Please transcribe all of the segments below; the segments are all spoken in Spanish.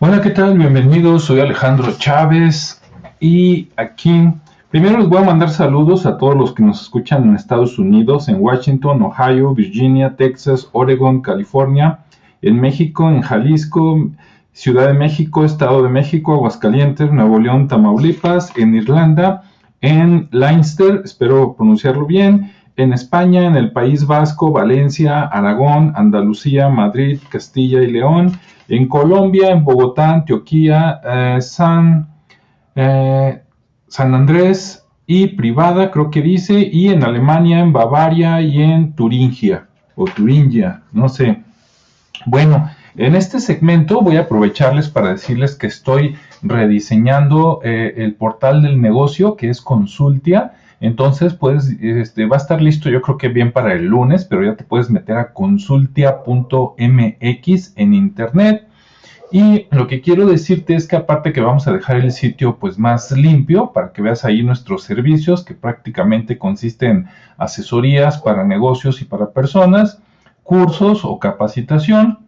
Hola, ¿qué tal? Bienvenidos, soy Alejandro Chávez y aquí primero les voy a mandar saludos a todos los que nos escuchan en Estados Unidos, en Washington, Ohio, Virginia, Texas, Oregon, California, en México, en Jalisco, Ciudad de México, Estado de México, Aguascalientes, Nuevo León, Tamaulipas, en Irlanda, en Leinster, espero pronunciarlo bien, en España, en el País Vasco, Valencia, Aragón, Andalucía, Madrid, Castilla y León, en Colombia, en Bogotá, Antioquía, eh, San, eh, San Andrés y Privada, creo que dice, y en Alemania, en Bavaria y en Turingia, o Turingia, no sé. Bueno, en este segmento voy a aprovecharles para decirles que estoy rediseñando eh, el portal del negocio que es Consultia. Entonces, pues, este, va a estar listo yo creo que bien para el lunes, pero ya te puedes meter a consultia.mx en internet. Y lo que quiero decirte es que aparte que vamos a dejar el sitio pues más limpio para que veas ahí nuestros servicios que prácticamente consisten en asesorías para negocios y para personas, cursos o capacitación,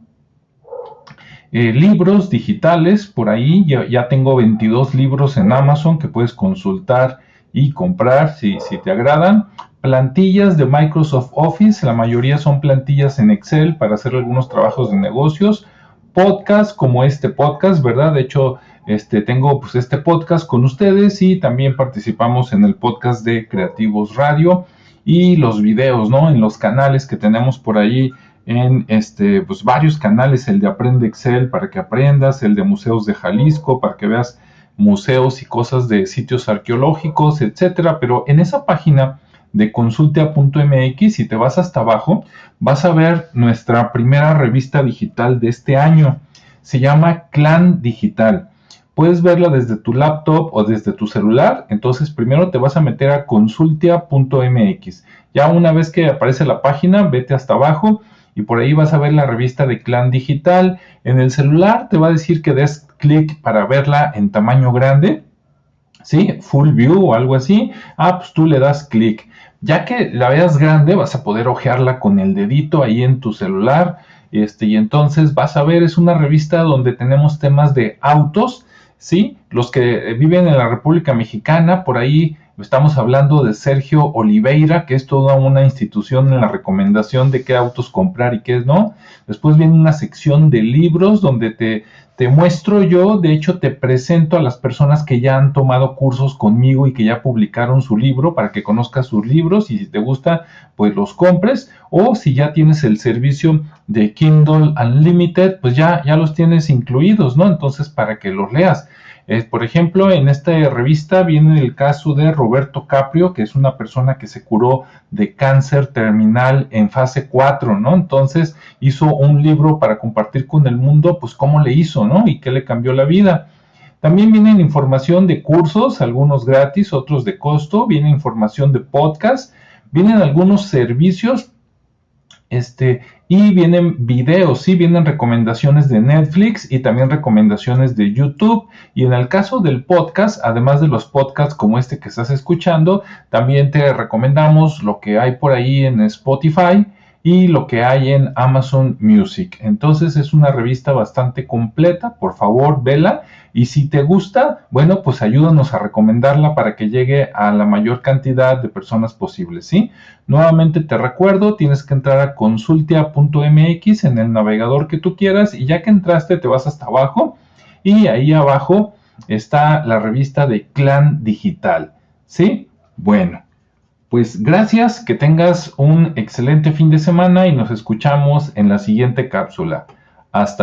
eh, libros digitales por ahí, ya, ya, tengo 22 libros en Amazon que puedes consultar y comprar si, si te agradan. Plantillas de Microsoft Office, la mayoría son plantillas en Excel para hacer algunos trabajos de negocios. Podcast como este podcast, ¿verdad? De hecho, este, tengo pues este podcast con ustedes y también participamos en el podcast de Creativos Radio y los videos, ¿no? En los canales que tenemos por ahí en este, pues varios canales, el de Aprende Excel para que aprendas, el de Museos de Jalisco para que veas museos y cosas de sitios arqueológicos, etcétera, pero en esa página de consulta.mx, si te vas hasta abajo, vas a ver nuestra primera revista digital de este año. Se llama Clan Digital. Puedes verla desde tu laptop o desde tu celular. Entonces, primero te vas a meter a consultia.mx. Ya una vez que aparece la página, vete hasta abajo y por ahí vas a ver la revista de Clan Digital. En el celular te va a decir que des clic para verla en tamaño grande, ¿sí? Full view o algo así. Ah, pues tú le das clic. Ya que la veas grande, vas a poder ojearla con el dedito ahí en tu celular. Este, y entonces vas a ver, es una revista donde tenemos temas de autos, ¿sí? Los que viven en la República Mexicana, por ahí Estamos hablando de Sergio Oliveira, que es toda una institución en la recomendación de qué autos comprar y qué no. Después viene una sección de libros donde te, te muestro yo, de hecho te presento a las personas que ya han tomado cursos conmigo y que ya publicaron su libro para que conozcas sus libros y si te gusta, pues los compres. O si ya tienes el servicio de Kindle Unlimited, pues ya, ya los tienes incluidos, ¿no? Entonces para que los leas. Eh, por ejemplo, en esta revista viene el caso de Roberto Caprio, que es una persona que se curó de cáncer terminal en fase 4, ¿no? Entonces hizo un libro para compartir con el mundo, pues cómo le hizo, Y qué le cambió la vida. También viene información de cursos, algunos gratis, otros de costo, viene información de podcast, vienen algunos servicios este, y vienen videos, sí, vienen recomendaciones de Netflix y también recomendaciones de YouTube. Y en el caso del podcast, además de los podcasts como este que estás escuchando, también te recomendamos lo que hay por ahí en Spotify y lo que hay en Amazon Music. Entonces es una revista bastante completa, por favor, vela y si te gusta, bueno, pues ayúdanos a recomendarla para que llegue a la mayor cantidad de personas posible, ¿sí? Nuevamente te recuerdo, tienes que entrar a consultia.mx en el navegador que tú quieras y ya que entraste te vas hasta abajo y ahí abajo está la revista de Clan Digital, ¿sí? Bueno, pues gracias, que tengas un excelente fin de semana y nos escuchamos en la siguiente cápsula. Hasta